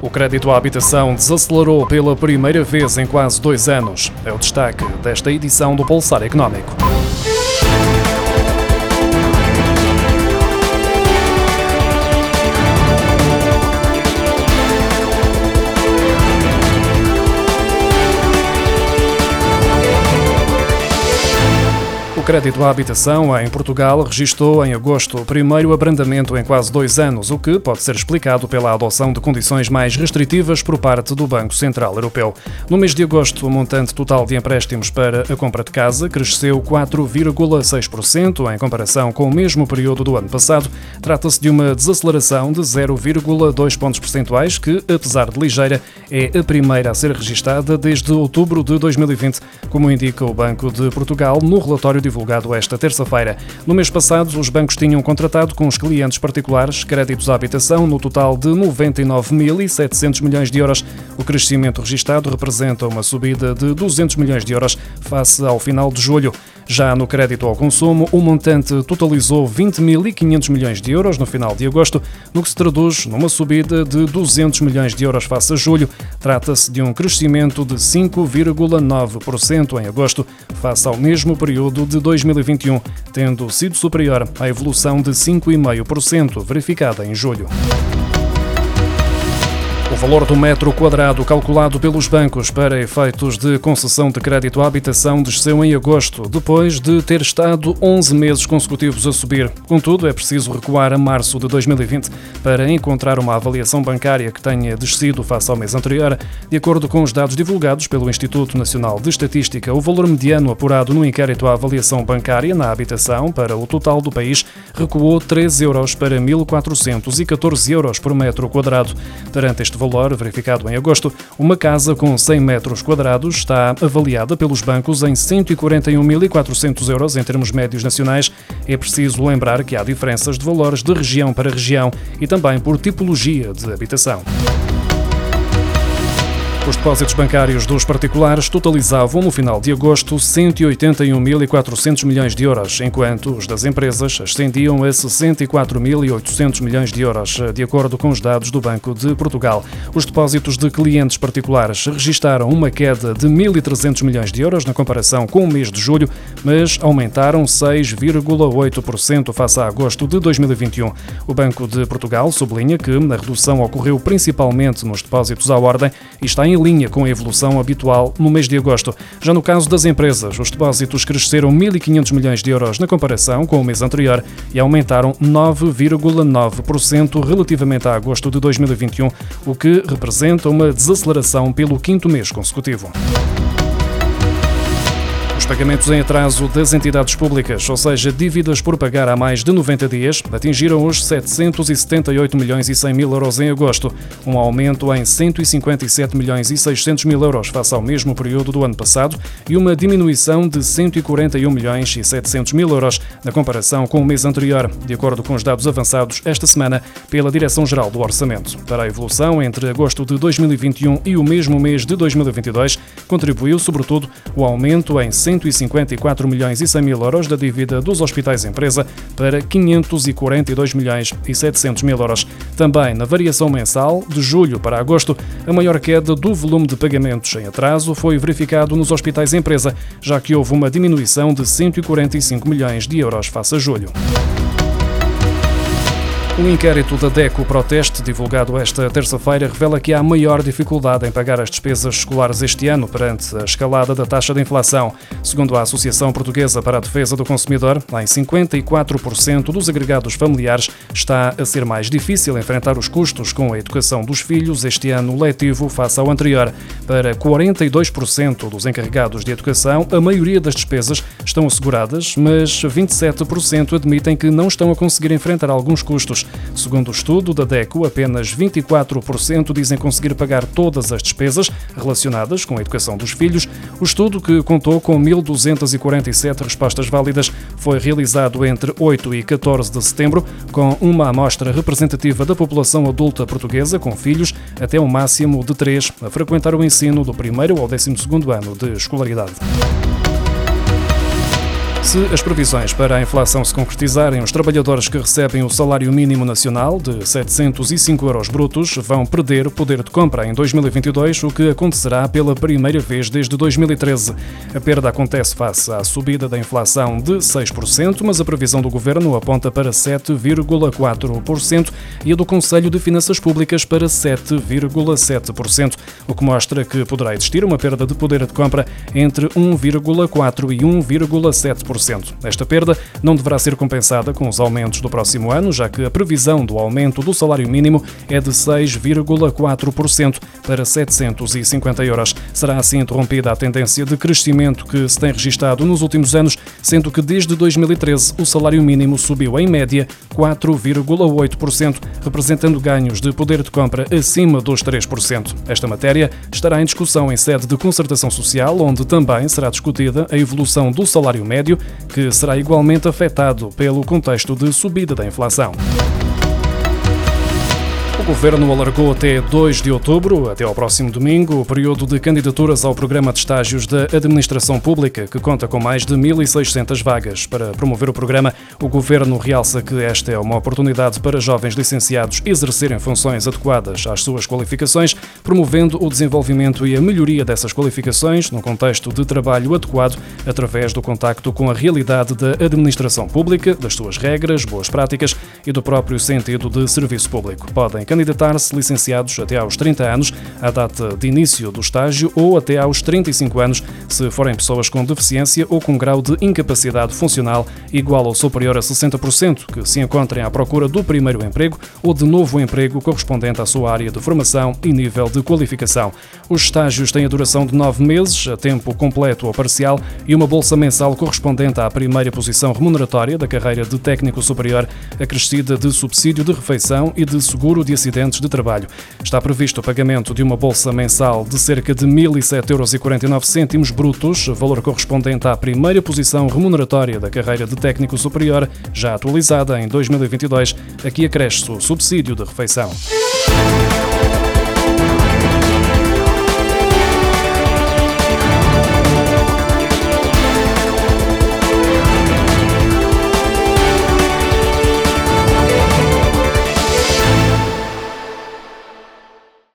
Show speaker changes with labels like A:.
A: O crédito à habitação desacelerou pela primeira vez em quase dois anos. É o destaque desta edição do Pulsar Económico. Crédito à habitação em Portugal registrou em agosto o primeiro abrandamento em quase dois anos, o que pode ser explicado pela adoção de condições mais restritivas por parte do Banco Central Europeu. No mês de agosto, o montante total de empréstimos para a compra de casa cresceu 4,6% em comparação com o mesmo período do ano passado. Trata-se de uma desaceleração de 0,2 pontos percentuais, que, apesar de ligeira, é a primeira a ser registada desde outubro de 2020, como indica o Banco de Portugal no relatório divulgado divulgado esta terça-feira. No mês passado, os bancos tinham contratado com os clientes particulares créditos à habitação no total de 99.700 milhões de euros. O crescimento registado representa uma subida de 200 milhões de euros face ao final de julho. Já no crédito ao consumo, o montante totalizou 20.500 milhões de euros no final de agosto, no que se traduz numa subida de 200 milhões de euros face a julho. Trata-se de um crescimento de 5,9% em agosto, face ao mesmo período de 2021, tendo sido superior à evolução de 5,5% verificada em julho. Valor do metro quadrado calculado pelos bancos para efeitos de concessão de crédito à habitação desceu em agosto, depois de ter estado 11 meses consecutivos a subir. Contudo, é preciso recuar a março de 2020 para encontrar uma avaliação bancária que tenha descido face ao mês anterior. De acordo com os dados divulgados pelo Instituto Nacional de Estatística, o valor mediano apurado no inquérito à avaliação bancária na habitação para o total do país recuou 3 euros para 1.414 euros por metro quadrado. Durante este valor verificado em agosto, uma casa com 100 metros quadrados está avaliada pelos bancos em 141.400 euros em termos médios nacionais. É preciso lembrar que há diferenças de valores de região para região e também por tipologia de habitação. Os depósitos bancários dos particulares totalizavam, no final de agosto, 181.400 milhões de euros, enquanto os das empresas ascendiam a 64.800 milhões de euros, de acordo com os dados do Banco de Portugal. Os depósitos de clientes particulares registaram uma queda de 1.300 milhões de euros na comparação com o mês de julho, mas aumentaram 6,8% face a agosto de 2021. O Banco de Portugal sublinha que a redução ocorreu principalmente nos depósitos à ordem e está em linha com a evolução habitual no mês de agosto. Já no caso das empresas, os depósitos cresceram 1.500 milhões de euros na comparação com o mês anterior e aumentaram 9,9% relativamente a agosto de 2021, o que representa uma desaceleração pelo quinto mês consecutivo pagamentos em atraso das entidades públicas, ou seja, dívidas por pagar há mais de 90 dias, atingiram os 778 milhões e 100 mil euros em agosto, um aumento em 157 milhões e 600 mil euros face ao mesmo período do ano passado e uma diminuição de 141 milhões e 700 mil euros na comparação com o mês anterior, de acordo com os dados avançados esta semana pela Direção-Geral do Orçamento. Para a evolução entre agosto de 2021 e o mesmo mês de 2022, contribuiu sobretudo o aumento em 100 154 milhões e 100 mil euros da dívida dos hospitais empresa para 542 milhões e 700 mil euros. Também na variação mensal, de julho para agosto, a maior queda do volume de pagamentos em atraso foi verificado nos hospitais empresa, já que houve uma diminuição de 145 milhões de euros face a julho. Um inquérito da DECO Proteste, divulgado esta terça-feira, revela que há maior dificuldade em pagar as despesas escolares este ano perante a escalada da taxa de inflação. Segundo a Associação Portuguesa para a Defesa do Consumidor, em 54% dos agregados familiares está a ser mais difícil enfrentar os custos com a educação dos filhos este ano letivo face ao anterior. Para 42% dos encarregados de educação, a maioria das despesas estão asseguradas, mas 27% admitem que não estão a conseguir enfrentar alguns custos. Segundo o estudo da DECO, apenas 24% dizem conseguir pagar todas as despesas relacionadas com a educação dos filhos. O estudo, que contou com 1.247 respostas válidas, foi realizado entre 8 e 14 de setembro, com uma amostra representativa da população adulta portuguesa com filhos até um máximo de 3 a frequentar o ensino do primeiro ao 12 ano de escolaridade. Se as previsões para a inflação se concretizarem, os trabalhadores que recebem o salário mínimo nacional de 705 euros brutos vão perder poder de compra em 2022, o que acontecerá pela primeira vez desde 2013. A perda acontece face à subida da inflação de 6%, mas a previsão do governo aponta para 7,4% e a do Conselho de Finanças Públicas para 7,7%, o que mostra que poderá existir uma perda de poder de compra entre 1,4% e 1,7%. Esta perda não deverá ser compensada com os aumentos do próximo ano, já que a previsão do aumento do salário mínimo é de 6,4% para 750 euros. Será assim interrompida a tendência de crescimento que se tem registado nos últimos anos, sendo que desde 2013 o salário mínimo subiu em média 4,8%, representando ganhos de poder de compra acima dos 3%. Esta matéria estará em discussão em sede de concertação social, onde também será discutida a evolução do salário médio que será igualmente afetado pelo contexto de subida da inflação. O Governo alargou até 2 de outubro, até ao próximo domingo, o período de candidaturas ao programa de estágios da Administração Pública, que conta com mais de 1.600 vagas. Para promover o programa, o Governo realça que esta é uma oportunidade para jovens licenciados exercerem funções adequadas às suas qualificações, promovendo o desenvolvimento e a melhoria dessas qualificações num contexto de trabalho adequado através do contacto com a realidade da administração pública, das suas regras, boas práticas e do próprio sentido de serviço público. Podem candidatar-se licenciados até aos 30 anos, à data de início do estágio, ou até aos 35 anos, se forem pessoas com deficiência ou com grau de incapacidade funcional igual ou superior a 60%, que se encontrem à procura do primeiro emprego ou de novo emprego correspondente à sua área de formação e nível de qualificação. Os estágios têm a duração de nove meses, a tempo completo ou parcial, e uma bolsa mensal correspondente à primeira posição remuneratória da carreira de técnico superior, acrescida de subsídio de refeição e de seguro de acidentes de trabalho. Está previsto o pagamento de uma bolsa mensal de cerca de 1.007,49 euros brutos, valor correspondente à primeira posição remuneratória da carreira de técnico superior, já atualizada em 2022. Aqui acresce o subsídio de refeição.